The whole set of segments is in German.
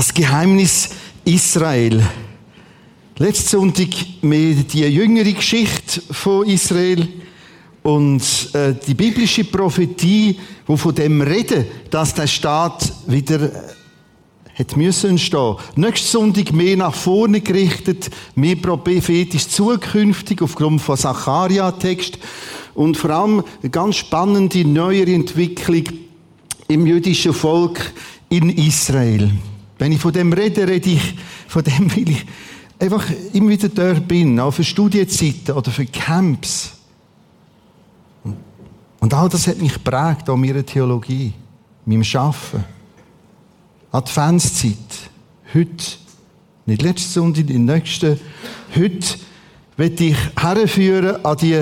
Das Geheimnis Israel. Letzten Sonntag mit die jüngere Geschichte von Israel und äh, die biblische Prophetie, wo von dem reden, dass der Staat wieder äh, hat müssen entstehen. Nächsten Sonntag mehr nach vorne gerichtet, mehr prophetisch zukünftig aufgrund von Zacharia-Text und vor allem eine ganz spannende neuere Entwicklung im jüdischen Volk in Israel. Wenn ich von dem rede, rede ich von dem, weil ich einfach immer wieder dort bin, auch für Studienzeiten oder für Camps. Und all das hat mich geprägt, auch meiner Theologie, meinem Schaffen. Adventszeit. Heute, nicht letzte Sonntag, die nächste. Heute will ich herführen an die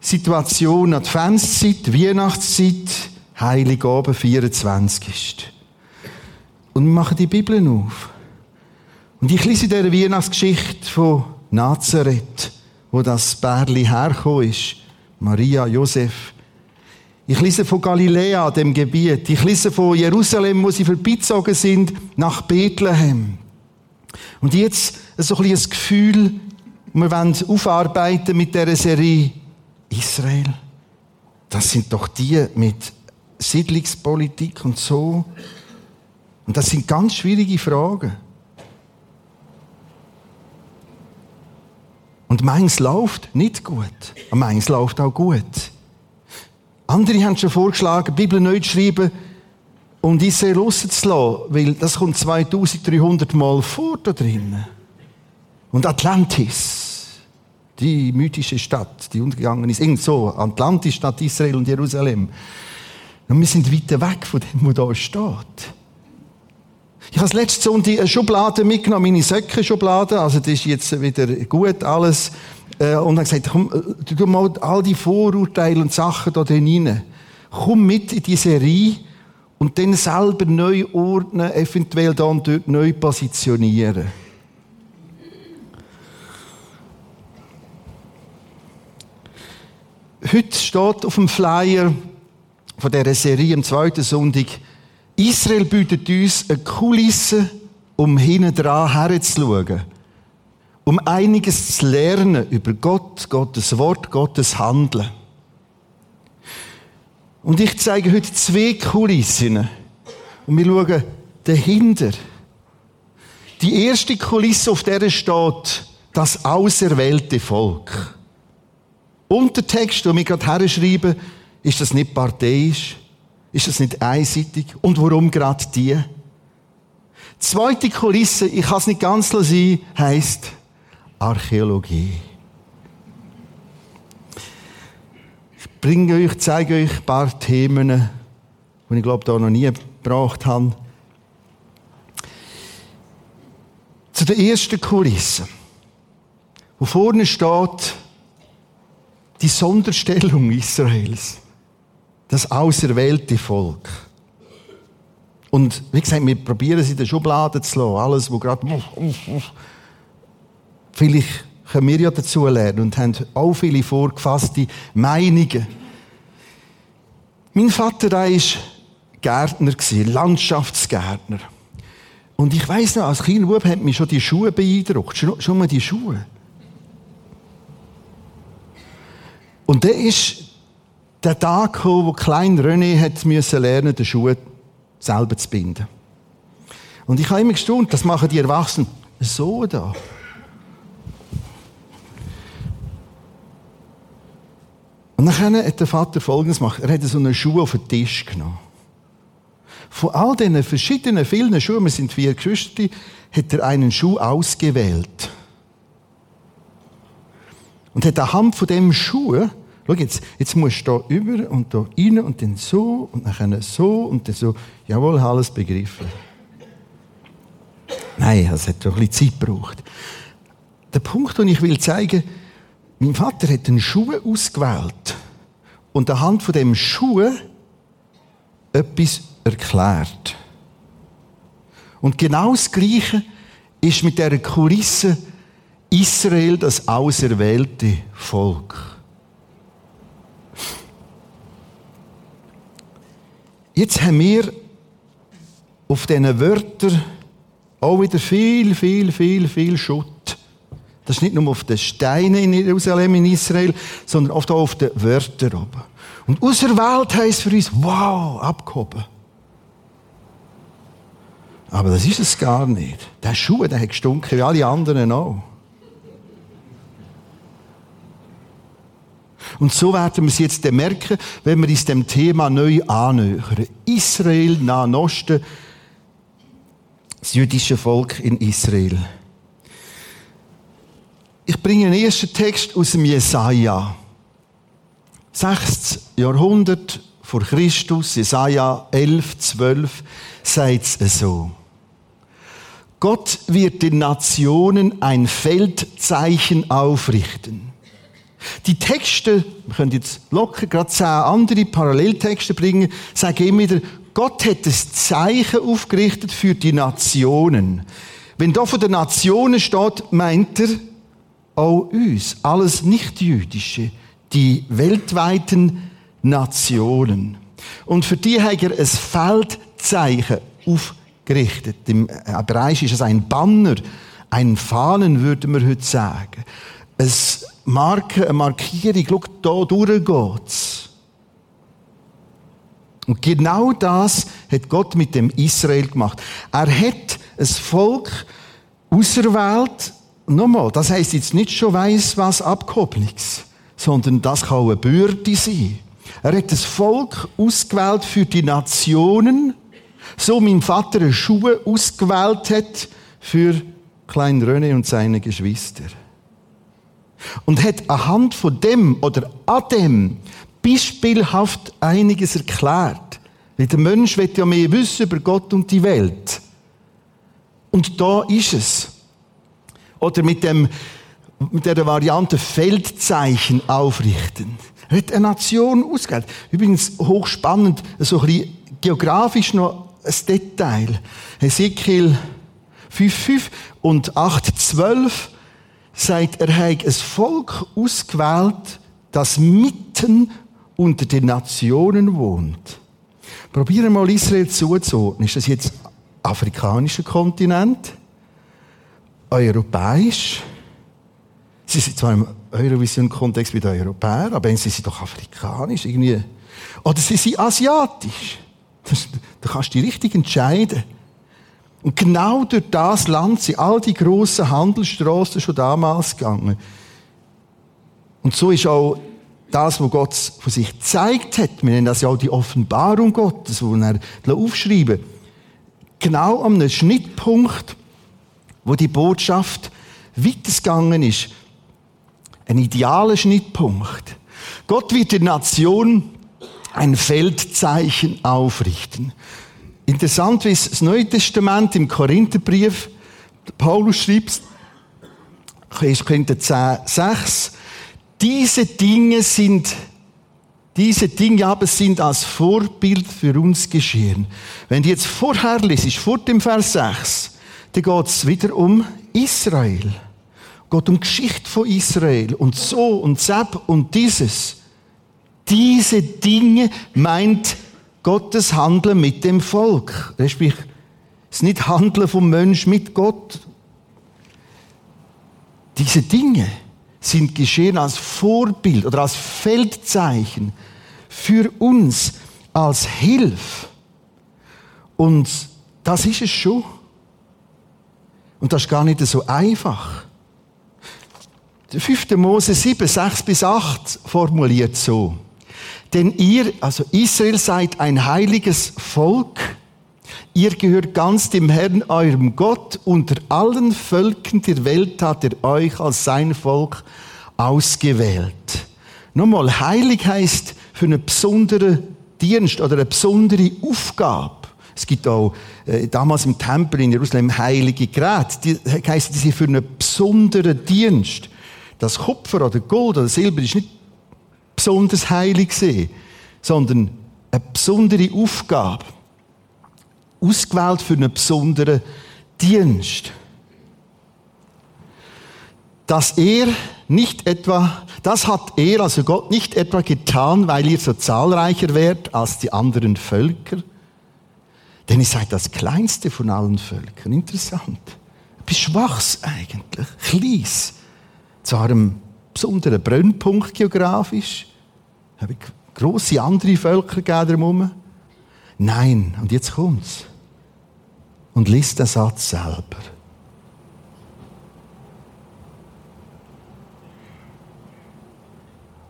Situation Adventszeit, Weihnachtszeit, Heiligabend 24 ist. Und wir machen die Bibel auf. Und ich lese in dieser Weihnachtsgeschichte von Nazareth, wo das Bärli hergekommen ist. Maria, Josef. Ich lese von Galiläa, dem Gebiet. Ich lese von Jerusalem, wo sie vorbeizogen sind, nach Bethlehem. Und jetzt so ein bisschen Gefühl, wir wollen aufarbeiten mit dieser Serie Israel. Das sind doch die mit Siedlungspolitik und so. Und das sind ganz schwierige Fragen. Und meins läuft nicht gut. Und meins läuft auch gut. Andere haben schon vorgeschlagen, die Bibel neu zu schreiben und Israel rauszulassen, weil das kommt 2300 Mal vor da drinnen. Und Atlantis, die mythische Stadt, die untergegangen ist, irgend so, Atlantis, Stadt Israel und Jerusalem. Und wir sind weit weg von dem, wo da steht. Ich habe letzte Sonntag eine Schublade mitgenommen, meine Söckenschublade, also das ist jetzt wieder gut alles. Äh, und dann gesagt, komm, äh, tu mal all die Vorurteile und Sachen da drin. Komm mit in die Serie und dann selber neu ordnen, eventuell da und dort neu positionieren. Heute steht auf dem Flyer von dieser Serie am zweiten Sonntag, Israel bietet uns eine Kulisse, um hinten dran herzuschauen. Um einiges zu lernen über Gott, Gottes Wort, Gottes Handeln. Und ich zeige heute zwei Kulissen. Und wir schauen dahinter. Die erste Kulisse, auf der steht, das auserwählte Volk. Untertext, den wir gerade herschreiben, ist das nicht parteiisch, ist das nicht einseitig? Und warum gerade die? Zweite Kulisse, ich kann es nicht ganz sein, heisst Archäologie. Ich bringe euch, zeige euch ein paar Themen, die ich glaube, da noch nie gebraucht habe. Zu der ersten Kulisse, wo vorne steht, die Sonderstellung Israels das auserwählte Volk. Und wie gesagt, wir probieren es in der Schublade zu lassen. Alles, wo gerade. Vielleicht können wir ja dazu lernen und haben auch viele vorgefasste Meinungen. Mein Vater war Gärtner, Landschaftsgärtner. Und ich weiß noch, als Bub hat mich schon die Schuhe beeindruckt. Schon, schon mal die Schuhe. Und der ist der Tag gekommen, wo klein René hat müssen lernen, den Schuh selber zu binden. Und ich habe immer gestaunt, das machen die Erwachsenen so da. Und dann hat der Vater Folgendes gemacht. Er hat so einen Schuh auf den Tisch genommen. Von all diesen verschiedenen, vielen Schuhen, wir sind vier Geschwister, hat er einen Schuh ausgewählt. Und hat anhand von dem Schuh Schau jetzt, jetzt musst du da über und da rein und dann so und dann so und dann so. Jawohl, alles begriffen. Nein, es hat doch ein bisschen Zeit gebraucht. Der Punkt, den ich will zeigen, mein Vater hat einen Schuh ausgewählt und anhand von dem Schuh etwas erklärt. Und genau das Gleiche ist mit der Kulisse Israel das auserwählte Volk. Jetzt haben wir auf diesen Wörtern auch wieder viel, viel, viel, viel Schutt. Das ist nicht nur auf den Steinen in Jerusalem, in Israel, sondern oft auch auf den Wörtern oben. Und auserwählt heisst für uns, wow, abgehoben. Aber das ist es gar nicht. Der Schuh, der hat gestunken, wie alle anderen auch. Und so werden wir es jetzt merken, wenn wir uns dem Thema neu annähern. Israel, Nahen Osten, das jüdische Volk in Israel. Ich bringe einen ersten Text aus dem Jesaja. 6. Jahrhundert vor Christus, Jesaja 11, 12, sagt es so. Gott wird den Nationen ein Feldzeichen aufrichten. Die Texte, wir können jetzt locker gerade zehn andere Paralleltexte bringen, sagen immer wieder, Gott hat das Zeichen aufgerichtet für die Nationen. Wenn da von den Nationen steht, meint er auch uns, alles Nichtjüdische, die weltweiten Nationen. Und für die hat er ein Feldzeichen aufgerichtet. Im Hebräisch ist es ein Banner, ein Fahnen, würde man heute sagen. Ein Marke, eine Markierung, schau, da durchgeht's. Und genau das hat Gott mit dem Israel gemacht. Er hat ein Volk auserwählt. Nochmal, das heißt jetzt nicht schon weiss was Abkopplungs, sondern das kann eine Bürde sein. Er hat das Volk ausgewählt für die Nationen, so mein Vater Schuhe ausgewählt hat für Klein René und seine Geschwister. Und hat anhand von dem oder an dem beispielhaft einiges erklärt. Weil der Mensch will ja mehr wissen über Gott und die Welt. Und da ist es. Oder mit dem, mit der Variante Feldzeichen aufrichten. Er hat eine Nation ausgewählt. Übrigens hochspannend, so ein bisschen geografisch noch ein Detail. Ezekiel 5,5 und 8,12 sagt, er hat ein Volk ausgewählt, das mitten unter den Nationen wohnt. Probieren mal Israel zuzuordnen. Ist das jetzt afrikanischer Kontinent? Europäisch? Sie sind zwar im Eurovision-Kontext wie der Europäer, aber sie sind doch afrikanisch irgendwie. Oder sie sind asiatisch. Da kannst du dich richtig entscheiden. Und genau durch das Land sind all die grossen Handelsstraßen schon damals gegangen. Und so ist auch das, was Gott von sich gezeigt hat, wir nennen das ja auch die Offenbarung Gottes, wo er aufschreiben genau am Schnittpunkt, wo die Botschaft weitergegangen ist. Ein idealer Schnittpunkt. Gott wird der Nation ein Feldzeichen aufrichten. Interessant, wie das Neue Testament im Korintherbrief, Paulus schreibt, 1. Korinther 10, 6, diese Dinge sind, diese Dinge aber sind als Vorbild für uns geschehen. Wenn du jetzt vorher liest, vor dem Vers 6, dann geht es wieder um Israel. Geht um Geschichte von Israel und so und Zeb und dieses. Diese Dinge meint Gottes Handeln mit dem Volk. Das nicht Handeln vom Mensch mit Gott. Diese Dinge sind geschehen als Vorbild oder als Feldzeichen für uns, als Hilfe. Und das ist es schon. Und das ist gar nicht so einfach. Der 5. Mose 7, 6 bis 8 formuliert so. Denn ihr, also Israel, seid ein heiliges Volk, Ihr gehört ganz dem Herrn, eurem Gott. Unter allen Völkern der Welt hat er euch als sein Volk ausgewählt. Nochmal, heilig heißt für einen besonderen Dienst oder eine besondere Aufgabe. Es gibt auch äh, damals im Tempel in Jerusalem heilige Geräte. Die heißen sind für einen besonderen Dienst. Das Kupfer oder Gold oder Silber ist nicht besonders heilig gesehen, sondern eine besondere Aufgabe ausgewählt für einen besonderen Dienst. Dass er nicht etwa, das hat er, also Gott, nicht etwa getan, weil ihr so zahlreicher wärt als die anderen Völker. Denn ihr seid das kleinste von allen Völkern. Interessant. Etwas Schwachs eigentlich. Kleins. Zu einem besonderen Brennpunkt geografisch. Habe ich grosse andere Völker gegeben Nein, und jetzt kommt's. Und liest den Satz selber.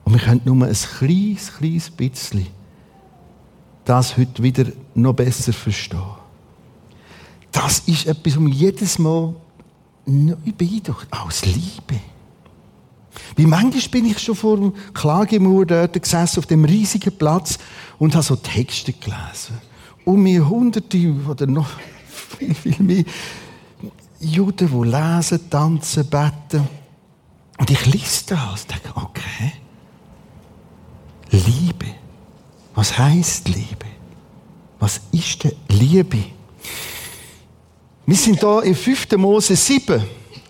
Und wir können nur ein kleines, kleines bisschen das heute wieder noch besser verstehen. Das ist etwas, um jedes Mal neu beeindruckt. Aus Liebe. Wie manchmal bin ich schon vor dem Klagemauer dort gesessen, auf dem riesigen Platz, und habe so Texte gelesen. Und mir hunderte oder noch viel, mehr Juden, die lesen, tanzen, beten. Und ich lese das und denke, okay. Liebe. Was heißt Liebe? Was ist denn Liebe? Wir sind hier in 5. Mose 7.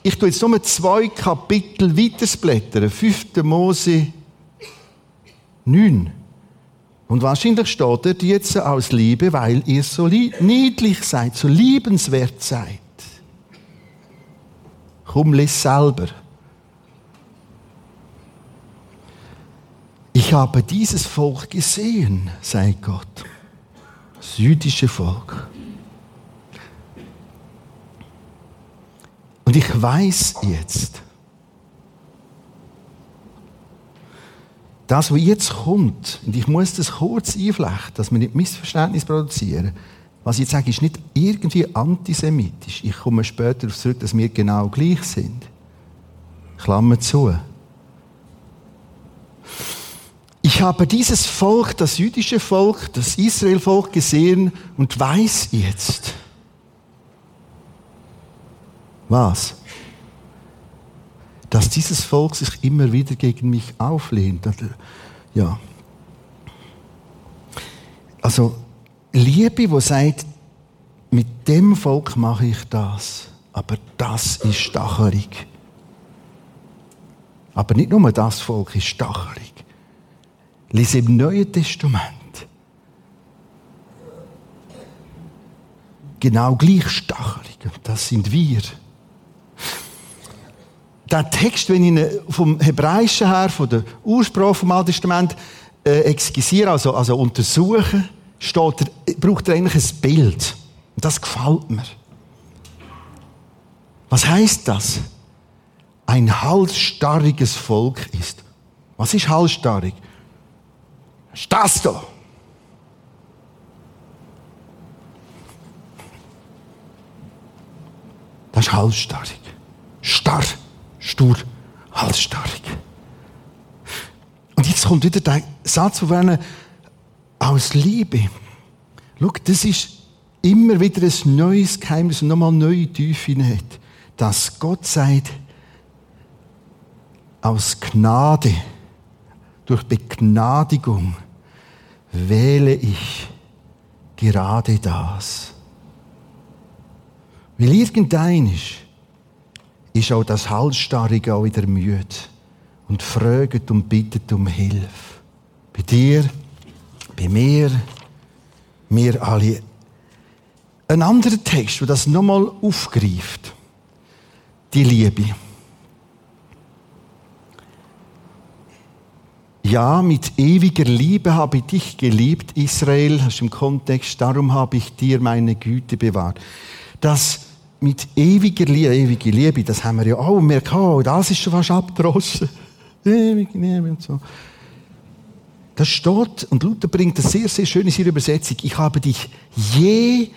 Ich tue jetzt nur zwei Kapitel weiterblättern. 5. Mose 9. Und wahrscheinlich steht dort jetzt aus Liebe, weil ihr so niedlich seid, so liebenswert seid. Komm, lies selber. Ich habe dieses Volk gesehen, sagt Gott. Das jüdische Volk. Und ich weiß jetzt, das, was jetzt kommt, und ich muss das kurz einflechten, dass wir nicht Missverständnis produzieren, was ich jetzt sage, ist nicht irgendwie antisemitisch. Ich komme später darauf zurück, dass wir genau gleich sind. Klammer zu. Ich habe dieses Volk, das jüdische Volk, das Israel-Volk gesehen und weiß jetzt, was? Dass dieses Volk sich immer wieder gegen mich auflehnt. Ja. Also, Liebe, wo sagt, mit dem Volk mache ich das, aber das ist stachelig. Aber nicht nur das Volk ist stachelig. Lies im Neuen Testament. Genau gleich stachelig. Das sind wir. Der Text, wenn ich ihn vom Hebräischen her, von der Ursprache vom Alten Testament, äh, exkisiere, also, also untersuche, steht er, braucht er eigentlich ein Bild. Und das gefällt mir. Was heißt das? Ein halsstarriges Volk ist. Was ist halsstarrig? Ist das da? Das ist halsstarrig. Starr, stur, halsstarrig. Und jetzt kommt wieder der Satz von Werner, aus Liebe. Schau, das ist immer wieder ein neues Geheimnis und nochmal neue Tiefe hat. Dass Gott sagt, aus Gnade durch Begnadigung wähle ich gerade das. Weil irgendein ist, ist auch das Halsstarrige auch wieder müde und fragt und bittet um Hilfe. Bei dir, bei mir, mir alle. Ein anderer Text, der das nochmal aufgreift. Die Liebe. Ja, mit ewiger Liebe habe ich dich geliebt, Israel, das ist im Kontext, darum habe ich dir meine Güte bewahrt. Das mit ewiger Liebe, ewige Liebe, das haben wir ja auch mehr gehabt, das ist schon fast abgedroschen. Ewige Liebe und so. Das steht, und Luther bringt das sehr, sehr schön in seiner Übersetzung, ich habe dich je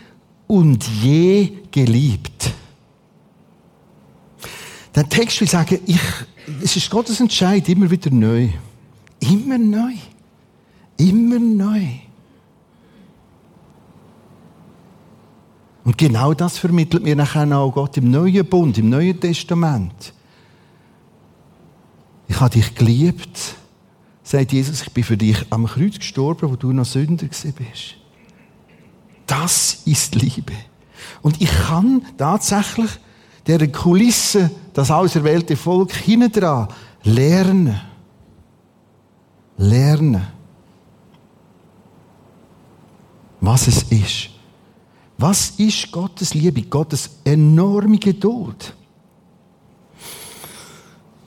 und je geliebt. Der Text will sagen, ich, es ist Gottes Entscheid immer wieder neu. Immer neu. Immer neu. Und genau das vermittelt mir nachher auch Gott im Neuen Bund, im Neuen Testament. Ich habe dich geliebt, sagt Jesus, ich bin für dich am Kreuz gestorben, wo du noch Sünder bist. Das ist Liebe. Und ich kann tatsächlich der Kulisse, das auserwählte Volk, hinten dran lernen lernen, was es ist, Was ist Gottes Liebe? Gottes enorme Geduld.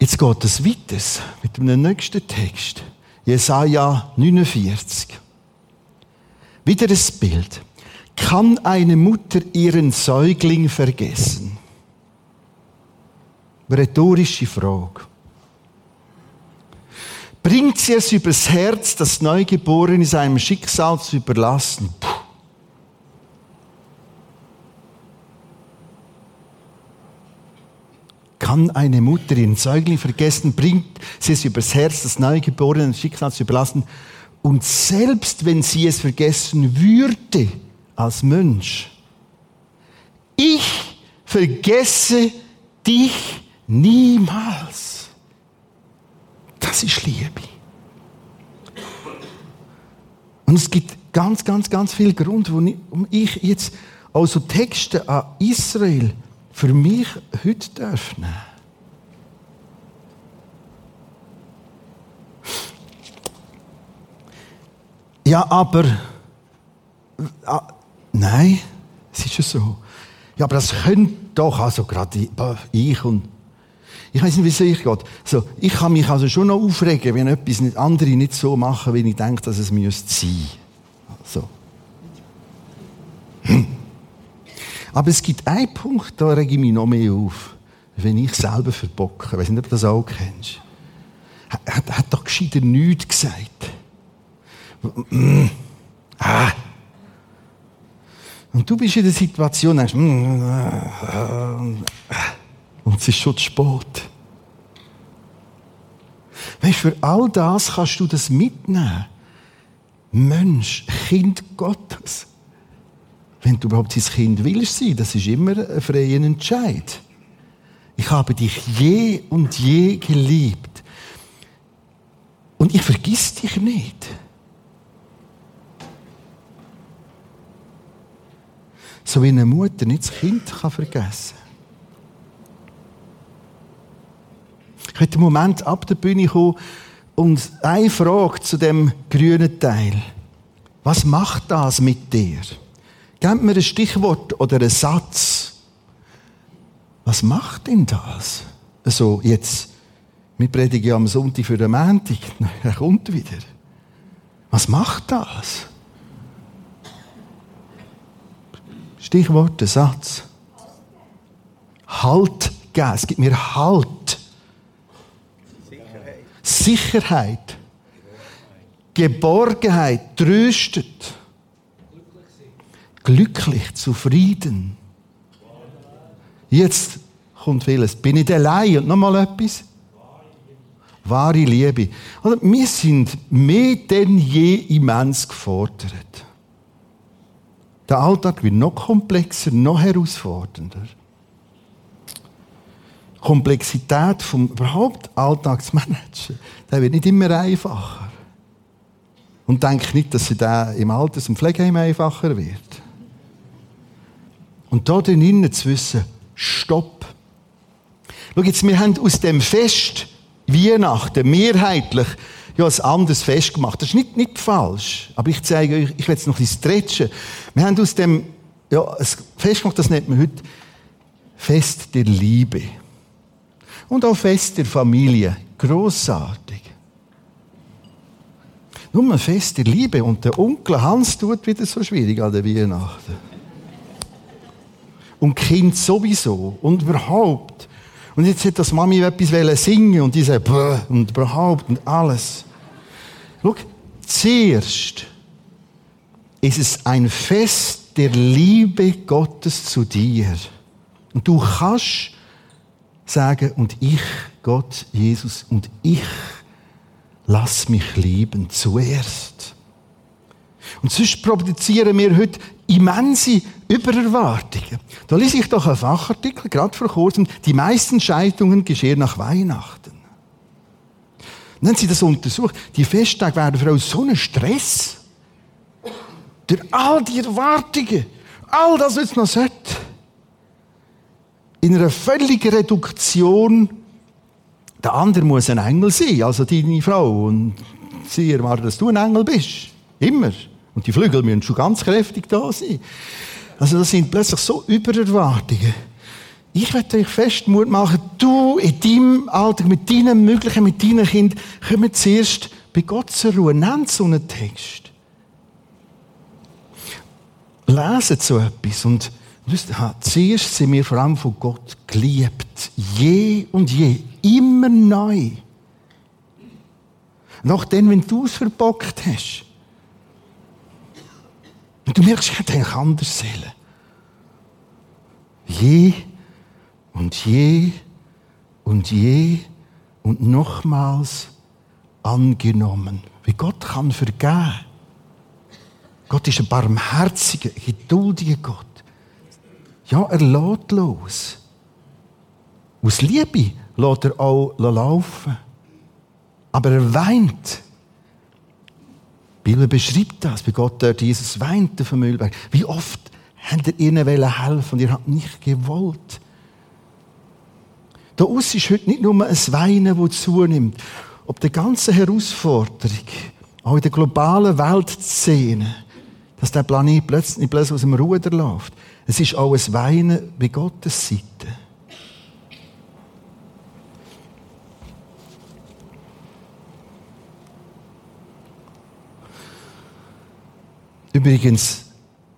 Jetzt geht es weiter mit dem nächsten Text. Jesaja 49. Wieder das Bild. Kann eine Mutter ihren Säugling vergessen? Rhetorische Frage. Bringt sie es übers Herz, das Neugeborene seinem Schicksal zu überlassen? Kann eine Mutter ihren Säugling vergessen, bringt sie es übers Herz, das Neugeborene Schicksal zu überlassen? Und selbst wenn sie es vergessen würde, als Mensch, ich vergesse dich niemals. Das ist Liebe. Und es gibt ganz, ganz, ganz viel Grund, warum ich jetzt also Texte an Israel für mich heute öffnen Ja, aber ah, nein, es ist ja so. Ja, aber das könnte doch, also gerade ich und ich weiß nicht, wie es euch geht. So, ich kann mich also schon noch aufregen, wenn etwas nicht, andere nicht so machen, wie ich denke, dass es müsste sein. So. Hm. Aber es gibt einen Punkt, da rege ich mich noch mehr auf. Wenn ich selber verbocke. Ich weiß nicht, ob du das auch kennst. Er hat, hat doch gescheiter nichts gesagt. Ah. Und du bist in der Situation, denkst, und es ist schon zu spät. Weißt, für all das kannst du das mitnehmen. Mensch, Kind Gottes wenn du überhaupt sein Kind willst sein, das ist immer ein freier Entscheid. Ich habe dich je und je geliebt. Und ich vergiss dich nicht. So wie eine Mutter nicht das Kind kann vergessen kann. Ich möchte einen Moment ab der Bühne kommen und eine Frage zu dem grünen Teil. Was macht das mit dir? Gebt mir ein Stichwort oder einen Satz. Was macht denn das? Also jetzt, wir predigen am Sonntag für den Montag, er kommt wieder. Was macht das? Stichwort, ein Satz. Halt geben. Es gibt mir Halt. Sicherheit. Sicherheit. Geborgenheit. Tröstet glücklich, zufrieden. Jetzt kommt vieles. Bin ich allein? Und nochmal etwas? Wahre Liebe. Oder wir sind mehr denn je immens gefordert. Der Alltag wird noch komplexer, noch herausfordernder. Komplexität vom überhaupt Alltagsmanagen, der wird nicht immer einfacher. Und denke nicht, dass sie da im Alters- und Pflegeheim einfacher wird. Und da drinnen zu wissen, stopp. Schau jetzt, wir haben aus dem Fest Weihnachten mehrheitlich ja, ein anderes Fest gemacht. Das ist nicht, nicht falsch. Aber ich zeige euch, ich will jetzt noch ein bisschen stretchen. Wir haben aus dem, ja, ein Fest gemacht, das nennt man heute Fest der Liebe. Und auch Fest der Familie. Grossartig. Nur ein Fest der Liebe. Und der Onkel Hans tut wieder so schwierig an der Weihnachten und Kind sowieso und überhaupt. Und jetzt hat das Mami etwas singen und die sagt, und überhaupt und alles. Schau, zuerst ist es ein Fest der Liebe Gottes zu dir. Und du kannst sagen, und ich, Gott, Jesus, und ich lass mich lieben zuerst. Und sonst produzieren wir heute immense Übererwartungen. Da lese ich doch einen Fachartikel, gerade vor kurzem, die meisten Scheidungen geschehen nach Weihnachten. Haben sie das untersucht. Die Festtage werden für uns so ein Stress. Durch all die Erwartungen, all das, was noch sollte. In einer völligen Reduktion, der andere muss ein Engel sein, also deine Frau. Und sie erwartet, dass du ein Engel bist. Immer. Und die Flügel müssen schon ganz kräftig da sein. Also das sind plötzlich so Übererwartungen. Ich werde euch fest Mut machen, du in deinem Alltag, mit deinen Möglichen, mit deinen Kindern, kommen zuerst bei Gott zur Ruhe. Nennt so einen Text. Lesen so etwas und wisst, zuerst sind wir vor allem von Gott geliebt. Je und je. Immer neu. Noch dann, wenn du es verbockt hast. Du merkst, ich hätte eigentlich anders Seele. Je und je und je und nochmals angenommen. Wie Gott kann vergeben. Gott ist ein barmherziger, geduldiger Gott. Ja, er lädt los. Aus Liebe lässt er auch laufen. Aber er weint. Bibel beschreibt das, wie Gott dort Jesus weint auf dem. Wie oft habt ihr ihnen helfen und ihr habt nicht gewollt. Da aus ist heute nicht nur ein Weinen, das zunimmt. Ob die ganze Herausforderung, auch in der globalen Weltszene, dass der Planet plötzlich nicht plötzlich aus dem Ruder läuft. Es ist auch ein Weinen bei Gottes Seite. Übrigens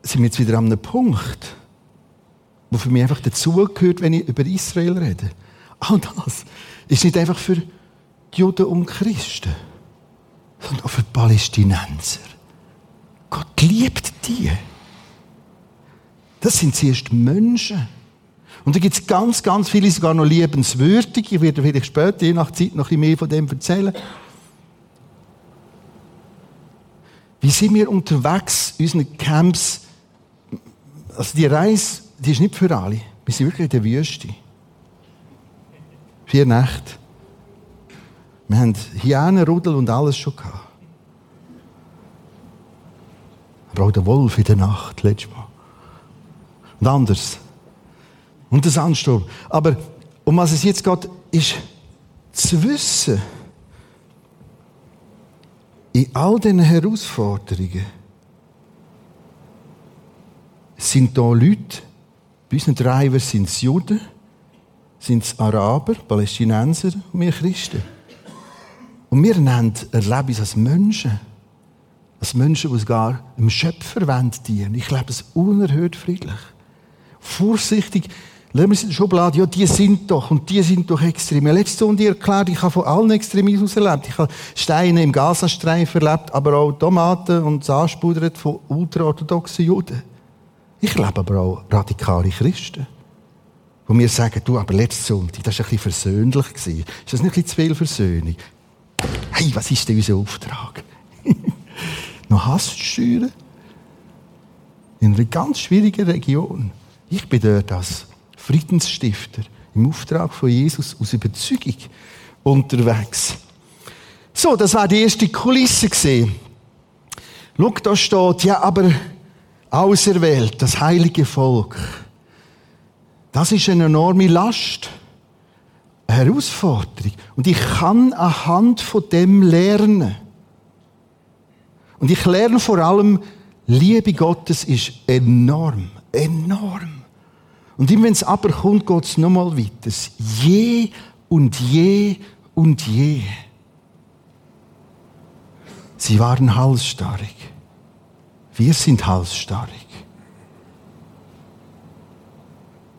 sind wir jetzt wieder an einem Punkt, wo für mich einfach dazugehört, wenn ich über Israel rede. All das ist nicht einfach für die Juden und Christen, sondern auch für die Palästinenser. Gott liebt die. Das sind zuerst Menschen. Und da gibt es ganz, ganz viele, sogar noch liebenswürdig. Ich werde vielleicht später, je nach Zeit, noch ein bisschen mehr von dem erzählen. Wie sind wir unterwegs in unseren Camps? Also die Reise, die ist nicht für alle. Wir sind wirklich in der Wüste. Vier Nächte. Wir haben Hyänenrudel und alles schon gehabt. Aber der Wolf in der Nacht, letztes Mal. Und anders. Und das Ansturm. Aber um was es jetzt geht, ist zu wissen, in all diesen Herausforderungen sind da Leute, bei unseren Drivers sind es Juden, sind es Araber, Palästinenser und wir Christen. Und wir nennen erleben es als Menschen. Als Menschen, die sogar dem Schöpfer dienen Ich lebe es unerhört friedlich. Vorsichtig, Lassen wir es in der Schublade, ja, die sind doch, und die sind doch extrem. Habe letzte Stunde erklärt, ich habe von allen Extremismus erlebt. Ich habe Steine im Gazastreifen erlebt, aber auch Tomaten und Saaspudert von ultraorthodoxen Juden. Ich erlebe aber auch radikale Christen. Die mir sagen, du, aber letzte Sonntag, das war ein bisschen versöhnlich. Ist das nicht ein bisschen zu viel Versöhnung? Hey, was ist denn unser Auftrag? Noch Hass zu steuern? In einer ganz schwierigen Region. Ich bin dort als Friedensstifter im Auftrag von Jesus aus Überzeugung unterwegs. So, das war die erste Kulisse gesehen. Schau, da steht, ja, aber auserwählt, das heilige Volk. Das ist eine enorme Last, eine Herausforderung. Und ich kann anhand von dem lernen. Und ich lerne vor allem, Liebe Gottes ist enorm, enorm. Und immer wenn es aber kommt, geht es nochmal weiter. Je und je und je. Sie waren halsstarrig. Wir sind halsstarrig.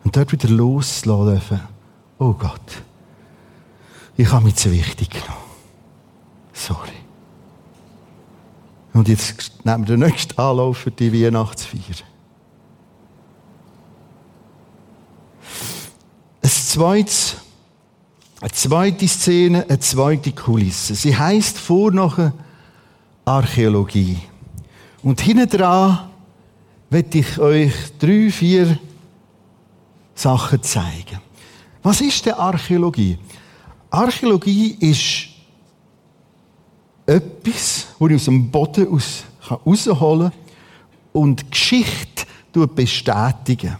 Und dort wieder loslassen. Oh Gott, ich habe mich zu wichtig genommen. Sorry. Und jetzt nehmen wir den nächsten Anlauf für die Weihnachtsfeier. Zweites, eine zweite Szene, eine zweite Kulisse. Sie heißt vor Archäologie. Und hinten dran werde ich euch drei, vier Sachen zeigen. Was ist denn Archäologie? Archäologie ist etwas, das ich aus dem Boden aus herausholen kann und Geschichte bestätigen.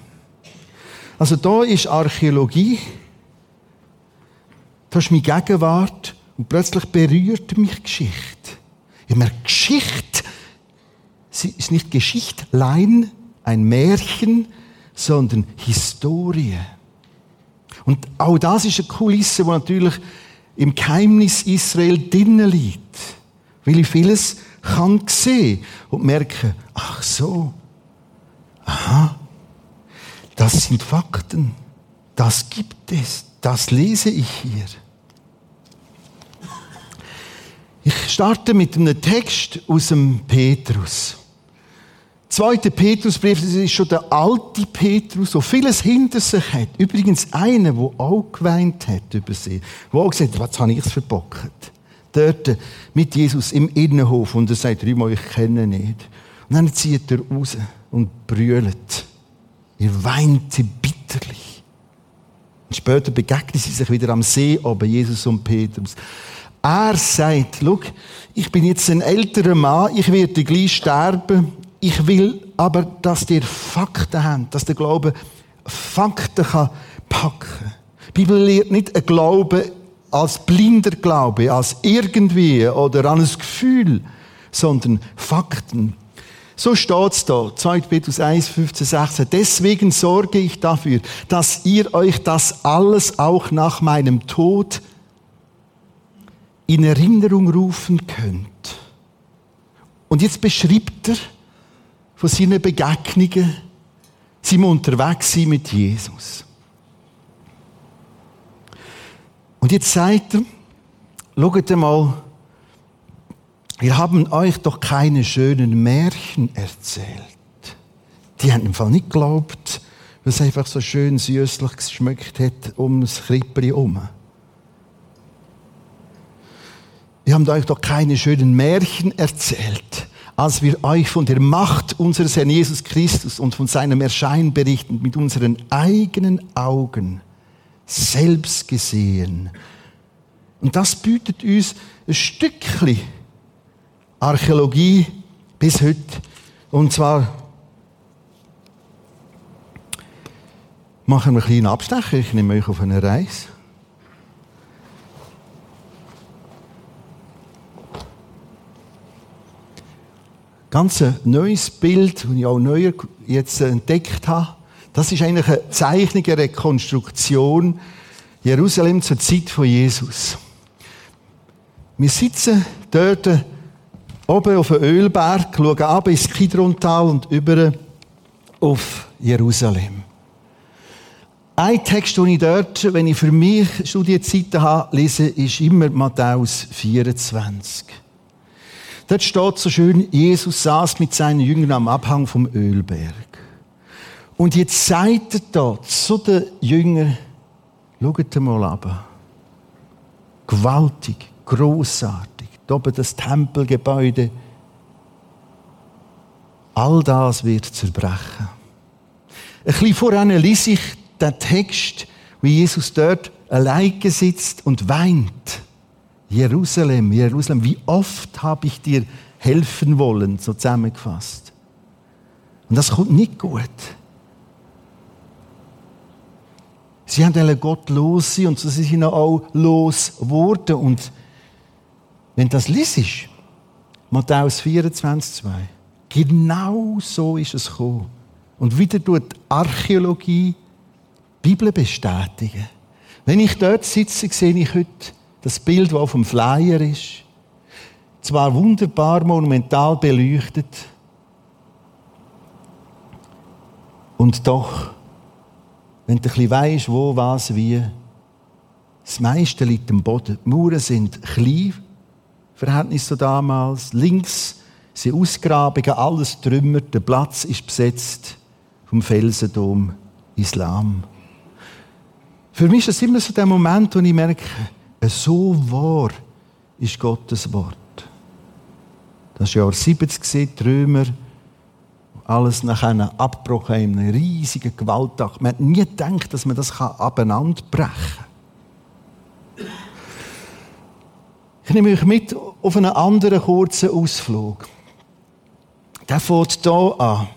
Also da ist Archäologie, da ist meine Gegenwart und plötzlich berührt mich Geschichte. Ich merke, Geschichte ist nicht Geschichtlein, ein Märchen, sondern Historie. Und auch das ist eine Kulisse, die natürlich im Geheimnis Israel drinnen liegt. Weil ich vieles kann sehen und merken, ach so, aha, das sind Fakten, das gibt es, das lese ich hier. Ich starte mit einem Text aus dem Petrus. Zweite Petrusbrief, das ist schon der alte Petrus, der vieles hinter sich hat. Übrigens einer, der auch geweint hat über sie. Der auch gesagt hat, was habe ich verbockt? Dort mit Jesus im Innenhof und er sagt, dreimal, ich kenne nicht. Und dann zieht er raus und brüllt. Er weinte bitterlich. Und später begegnen sie sich wieder am See oben, Jesus und Petrus. Er sagt, schau, ich bin jetzt ein älterer Mann, ich werde gleich sterben. Ich will aber, dass ihr Fakten habt, dass der Glaube Fakten kann packen. Die Bibel lehrt nicht ein Glaube als blinder Glaube, als irgendwie oder an ein Gefühl, sondern Fakten. So steht's da, 2. Petrus 1, 15, 16. Deswegen sorge ich dafür, dass ihr euch das alles auch nach meinem Tod in Erinnerung rufen könnt. Und jetzt beschreibt er von seinen Begegnungen, wir unterwegs mit Jesus. Und jetzt sagt er, schaut mal, wir haben euch doch keine schönen Märchen erzählt. Die haben im Fall nicht geglaubt, weil es einfach so schön süßlich geschmeckt hat ums Krippli herum. Wir haben euch doch keine schönen Märchen erzählt, als wir euch von der Macht unseres Herrn Jesus Christus und von seinem Erscheinen berichten mit unseren eigenen Augen selbst gesehen. Und das bietet uns ein Stückchen Archäologie bis heute. Und zwar machen wir einen kleinen Abstecher. Ich nehme euch auf eine Reise. Ganz ein neues Bild, das ich auch neu jetzt entdeckt habe. Das ist eigentlich eine Zeichnung, eine Rekonstruktion Jerusalem zur Zeit von Jesus. Wir sitzen dort oben auf einem Ölberg, schauen ab ins Kidrontal und über auf Jerusalem. Ein Text, den ich dort, wenn ich für mich Studienzeiten habe, lese, ist immer Matthäus 24. Dort steht so schön, Jesus saß mit seinen Jüngern am Abhang vom Ölberg. Und jetzt sagt er da zu den Jüngern, schaut mal ab. Gewaltig, großartig. Da oben das Tempelgebäude. All das wird zerbrechen. Ein bisschen voran ließ ich den Text, wie Jesus dort alleine sitzt und weint. Jerusalem, Jerusalem, wie oft habe ich dir helfen wollen, so zusammengefasst. Und das kommt nicht gut. Sie haben Gott los und so sind sie auch los geworden. Und wenn das liest, Matthäus 24, 2, genau so ist es gekommen. Und wieder tut Archäologie die Bibel bestätigen. Wenn ich dort sitze, sehe ich heute das Bild, das auf dem Flyer ist. Zwar wunderbar monumental beleuchtet, und doch wenn du ein bisschen weisst, wo, was, wie. Das meiste liegt am Boden. Die Mauern sind klein, Verhältnis zu damals. Links sind Ausgrabungen, alles trümmert, der Platz ist besetzt vom Felsendom Islam. Für mich ist es immer so der Moment, wo ich merke, so wahr ist Gottes Wort. Das Jahr 70 die Römer alles nach einem abgebrochen, einem riesigen Gewaltakt. Man hat nie gedacht, dass man das abeinanderbrechen kann. Ich nehme euch mit auf einen anderen kurzen Ausflug. Der fängt hier an.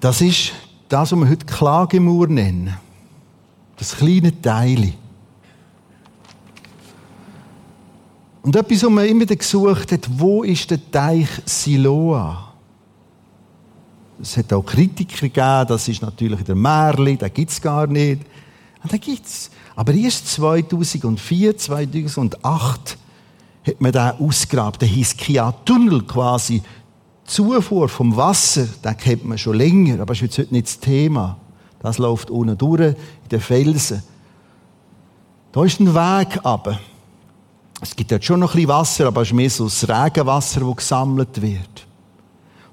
Das ist das, was wir heute Klagemauer nennen. Das kleine Teil. Und etwas, was man immer gesucht hat, wo ist der Teich Siloa? Es hat auch Kritiker gegeben, das ist natürlich der Märli, den gibt es gar nicht. Und den gibt es. Aber erst 2004, 2008 hat man den ausgegraben, den Hiskia-Tunnel quasi. Zufuhr vom Wasser, den kennt man schon länger, aber das ist heute nicht das Thema. Das läuft unten durch, in den Felsen. Da ist ein Weg aber. Es gibt dort schon noch ein bisschen Wasser, aber es ist mehr so das Regenwasser, das gesammelt wird.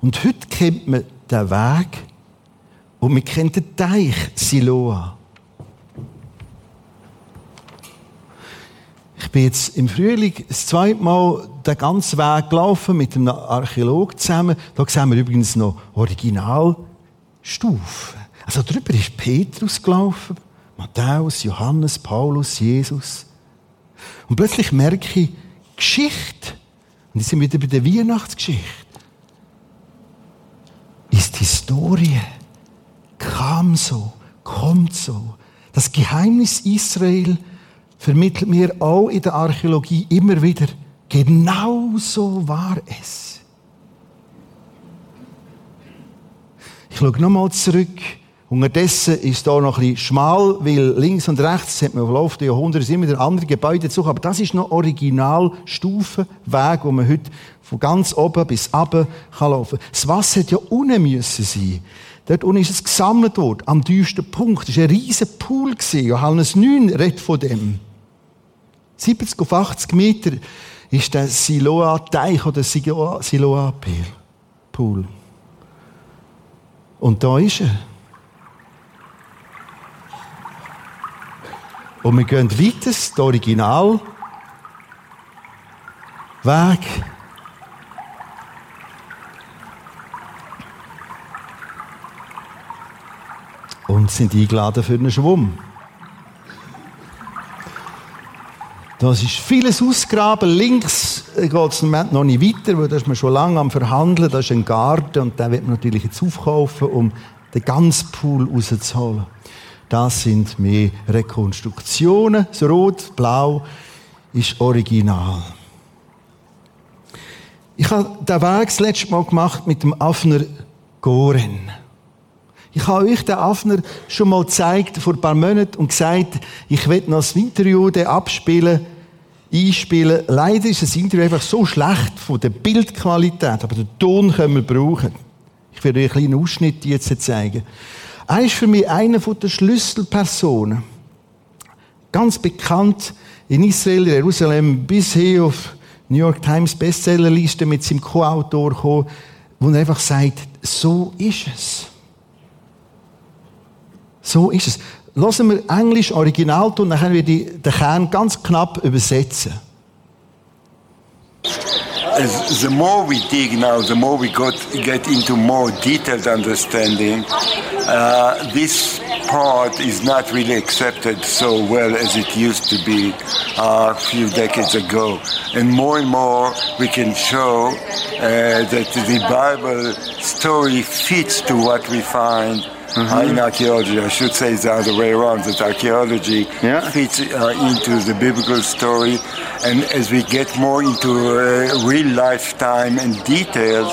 Und heute kennt man den Weg und man kennt den Teich Siloa. Ich bin jetzt im Frühling das zweite Mal den ganzen Weg gelaufen mit einem Archäologen zusammen. Da sehen wir übrigens noch Originalstufen. Also drüber ist Petrus gelaufen, Matthäus, Johannes, Paulus, Jesus. Und plötzlich merke ich, Geschichte, und jetzt sind wir wieder bei der Weihnachtsgeschichte, Historie. Kam so, kommt so. Das Geheimnis Israel vermittelt mir auch in der Archäologie immer wieder, genau so war es. Ich schaue nochmal zurück. Unterdessen ist da noch ein bisschen schmal, weil links und rechts hat man im Laufe der Jahrhunderte immer wieder andere Gebäude zu. Aber das ist noch Originalstufenweg, wo man heute von ganz oben bis runter kann laufen kann. Das Wasser hätte ja unten müssen sein. Dort unten ist es gesammelt worden, am tiefsten Punkt. Das war ein riesiger Pool. Johannes 9 redet von dem. 70 auf 80 Meter ist der Siloa-Teich oder Siloa-Pool. Und da ist er. Und wir gehen weiter, das Original. Weg. Und sind eingeladen für einen Schwumm. Das ist vieles ausgraben. Links geht es im Moment noch nicht weiter, weil da ist man schon lange am Verhandeln. Da ist ein Garten und den wird man natürlich jetzt aufkaufen, um den ganzen Pool rauszuholen. Das sind mehr Rekonstruktionen. Das Rot, Blau ist original. Ich habe den Weg das letzte Mal gemacht mit dem Afner Goren. Ich habe euch den Afner schon mal gezeigt vor ein paar Monaten und gesagt, ich werde noch das Interview abspielen einspielen. Leider ist das Interview einfach so schlecht von der Bildqualität, aber den Ton können wir brauchen. Ich werde euch einen kleinen Ausschnitt jetzt zeigen. Er ist für mich einer der Schlüsselpersonen. Ganz bekannt in Israel, Jerusalem, bis hier auf New York Times Bestsellerliste mit seinem Co-Autor wo er einfach sagt, so ist es. So ist es. Lassen wir Englisch Original tun, dann können wir den Kern ganz knapp übersetzen. As the more we dig now, the more we got, get into more detailed understanding. Uh, this part is not really accepted so well as it used to be uh, a few decades ago. And more and more we can show uh, that the Bible story fits to what we find mm-hmm. in archaeology. I should say the other way around, that archaeology yeah. fits uh, into the biblical story. And as we get more into uh, real lifetime and details,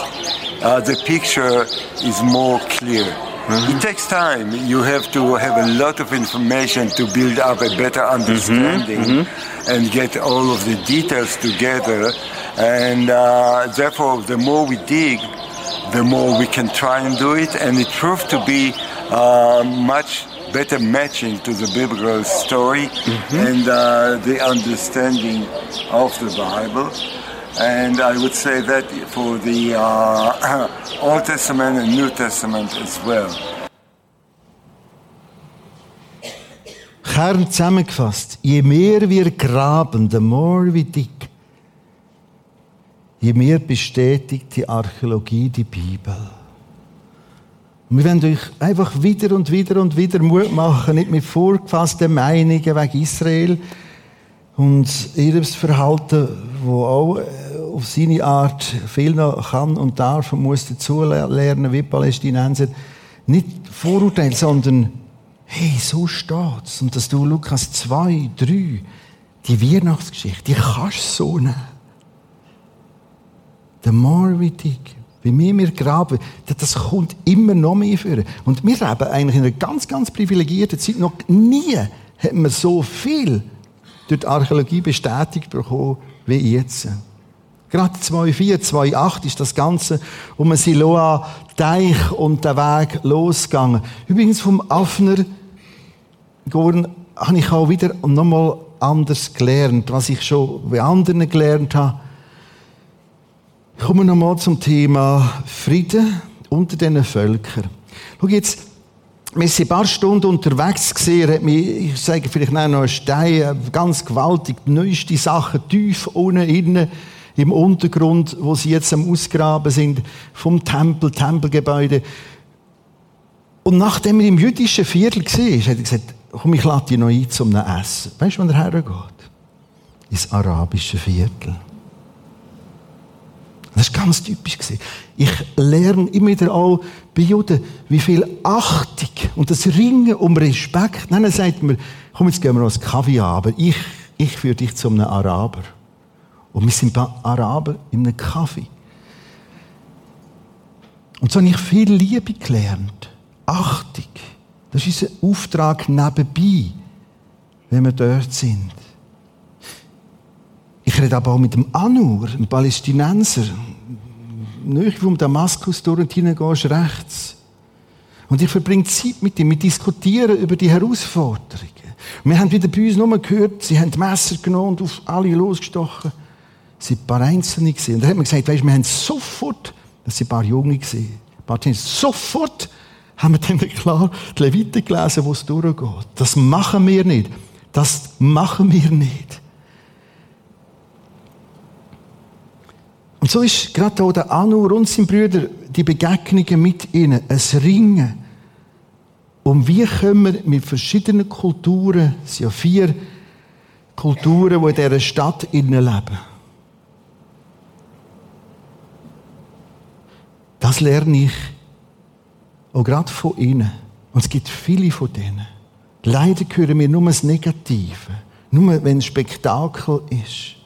uh, the picture is more clear. Mm-hmm. It takes time. You have to have a lot of information to build up a better understanding mm-hmm. and get all of the details together. And uh, therefore, the more we dig, the more we can try and do it. And it proved to be uh, much better matching to the biblical story mm-hmm. and uh, the understanding of the Bible. And I would say that for the uh, Old Testament and New Testament as well. Kern zusammengefasst, je mehr wir graben, the more we dig, je mehr bestätigt die Archäologie die Bibel. Und wir wollen euch einfach wieder und wieder und wieder Mut machen, nicht mit vorgefassten Meinungen wegen Israel und ihrem Verhalten, wo auch äh, auf seine Art viel noch kann und darf und muss dazulernen, wie Palästinenser. Nicht Vorurteil, sondern hey, so steht's. Und dass du Lukas 2, 3 die Weihnachtsgeschichte, die kannst du so nehmen. Der Marvidig, wie wir wir graben, das kommt immer noch mehr vor. Und wir leben eigentlich in einer ganz, ganz privilegierten Zeit. Noch nie haben wir so viel durch die Archäologie bestätigt bekommen wie jetzt. Gerade 2,4, 2,8 ist das Ganze um den Siloa Teich und der Weg losgegangen. Übrigens vom Affner Gorn habe ich auch wieder nochmal anders gelernt, was ich schon bei anderen gelernt habe. Kommen wir nochmal zum Thema Frieden unter den Völkern. Schau jetzt, wir sind ein paar Stunden unterwegs gesehen, hat mich, ich sage vielleicht noch einen Stein, ganz gewaltig, neueste Sachen, tief unten innen im Untergrund, wo sie jetzt am Ausgraben sind, vom Tempel, Tempelgebäude. Und nachdem er im jüdischen Viertel war, hat er gesagt, komm, ich lade dich noch ein zum Essen. Weißt du, wo er hergeht? Ins arabische Viertel. Das war ganz typisch. Ich lerne immer wieder auch bei Juden, wie viel Achtung und das Ringen um Respekt. Nein, sagt mir, komm, jetzt gehen wir noch einen Kaffee an, aber ich, ich führe dich zu einem Araber. Und wir sind Araber in einem Kaffee. Und so habe ich viel Liebe gelernt. Achtung. Das ist unser Auftrag nebenbei, wenn wir dort sind. Ich rede aber auch mit dem Anur, einem Palästinenser. Nicht vom Damaskus durch und hineingehst rechts. Und ich verbringe Zeit mit ihm. Wir diskutieren über die Herausforderungen. Wir haben wieder bei uns nur gehört, sie haben Messer genommen und auf alle losgestochen. Es waren ein paar Einzelne. Gewesen. Und dann hat man gesagt, weißt, wir haben sofort, das sind ein paar Junge gewesen, ein paar Teens, sofort haben wir dann klar die Leviten gelesen, wo es durchgeht. Das machen wir nicht. Das machen wir nicht. Und so ist gerade auch der Anur und sein Brüder die Begegnungen mit ihnen, ein Ringen. Und wie können wir mit verschiedenen Kulturen, es sind ja vier Kulturen, die in dieser Stadt innen leben, Das lerne ich auch gerade von ihnen. Und es gibt viele von denen. Leider hören wir nur das Negative. Nur wenn es Spektakel ist.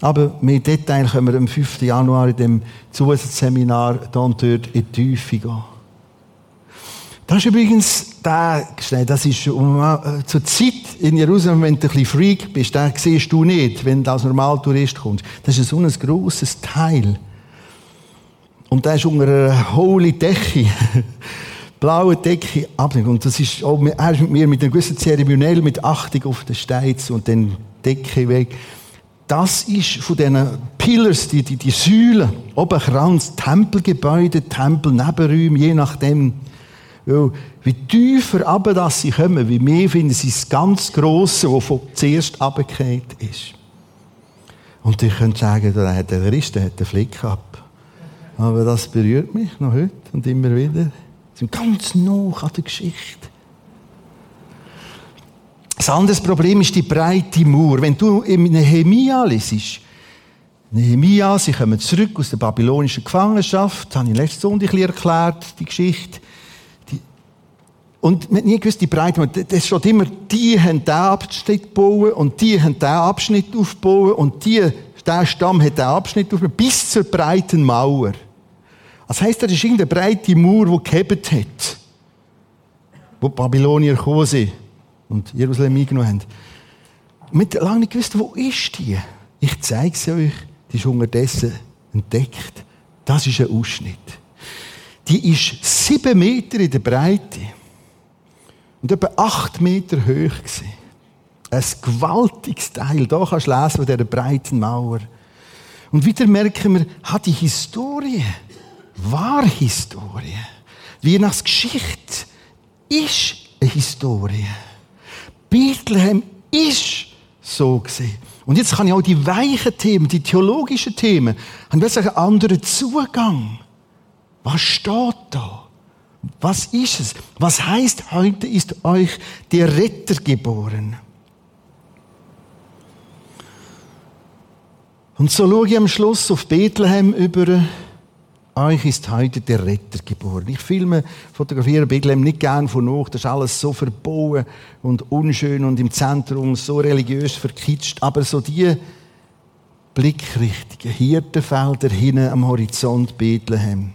Aber mehr Detail können wir am 5. Januar in dem Zusatzseminar da und dort in die Tiefe gehen. Das ist übrigens der, das ist äh, zur Zeit in Jerusalem, wenn du ein bisschen Freak bist, den siehst du nicht, wenn du als Normaltourist kommst. Das ist so ein grosses Teil. Und der ist unter einer holy Decke, blaue Decke abgelegt. Und das ist auch, er ist mit mir mit einer gewissen Zeremoniell, mit Achtung auf den Steiz und dann Decke weg. Das ist von diesen Pillars, die, die, die Säulen, oben Kranz, Tempelgebäude, Tempelnebenräume, je nachdem, weil, wie tiefer aber das sie kommen, wie mehr finden sie das ganz Grosse, das von zuerst abgekehrt ist. Und ich könnte sagen, der hat der Christ, der hat einen Flick ab. Aber das berührt mich noch heute und immer wieder. Sie sind ganz noch an der Geschichte. Das andere Problem ist die breite Mauer. Wenn du in Nehemia liest, Nehemia, sie kommen zurück aus der babylonischen Gefangenschaft, das habe ich letzte Sonntag erklärt, die Geschichte. Und man hat nie gewusst, die Breite, das steht immer, die haben diesen Abschnitt gebaut und die haben diesen Abschnitt aufgebaut und die, der Stamm hat diesen Abschnitt aufgebaut, bis zur breiten Mauer. Das heisst, da ist irgendeine breite Mauer, die gehebt hat. Wo die Babylonier gekommen sind und Jerusalem eingenommen haben. Wir haben lange nicht gewusst, wo ist die? Ich zeige sie euch. Die ist unterdessen entdeckt. Das ist ein Ausschnitt. Die ist sieben Meter in der Breite und etwa acht Meter hoch gewesen. Ein gewaltiges Teil. Da kannst du lesen von dieser breiten Mauer. Und wieder merken wir, hat die Historie, wahre Historie, Weihnachtsgeschichte ist eine Historie. Bethlehem ist so gesehen. Und jetzt kann ich auch die weichen Themen, die theologischen Themen, haben wir einen anderen Zugang. Was steht da? Was ist es? Was heißt, heute ist euch der Retter geboren? Und so schaue ich am Schluss auf Bethlehem über euch ist heute der Retter geboren. Ich filme, fotografiere Bethlehem nicht gern von hoch, das ist alles so verbauen und unschön und im Zentrum so religiös verkitscht, aber so die blickrichtigen Hirtenfelder hinten am Horizont Bethlehem.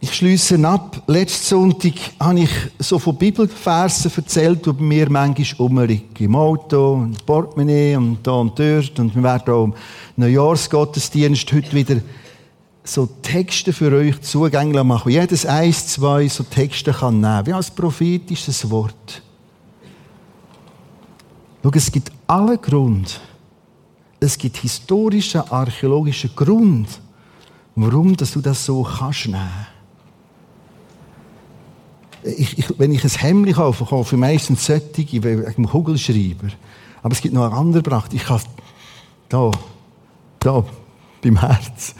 Ich schließe ab. Letzten Sonntag habe ich so von Bibelversen erzählt, die bei mir manchmal rumliegen. Im Auto, im Portemonnaie und da und dort. Und wir werden auch im Neujahrsgottesdienst heute wieder so Texte für euch zugänglich machen. Jedes eins, zwei so Texte kann nehmen. Wie als prophetisches Wort. Schau, es gibt alle Grund. Es gibt historischen, archäologischen Grund, warum dass du das so kannst nehmen ich, ich, wenn ich ein Hemd kaufe, kaufe ich meistens solche wegen Kugelschreiber. Aber es gibt noch eine andere Pracht. Ich kann da, da, beim Herz,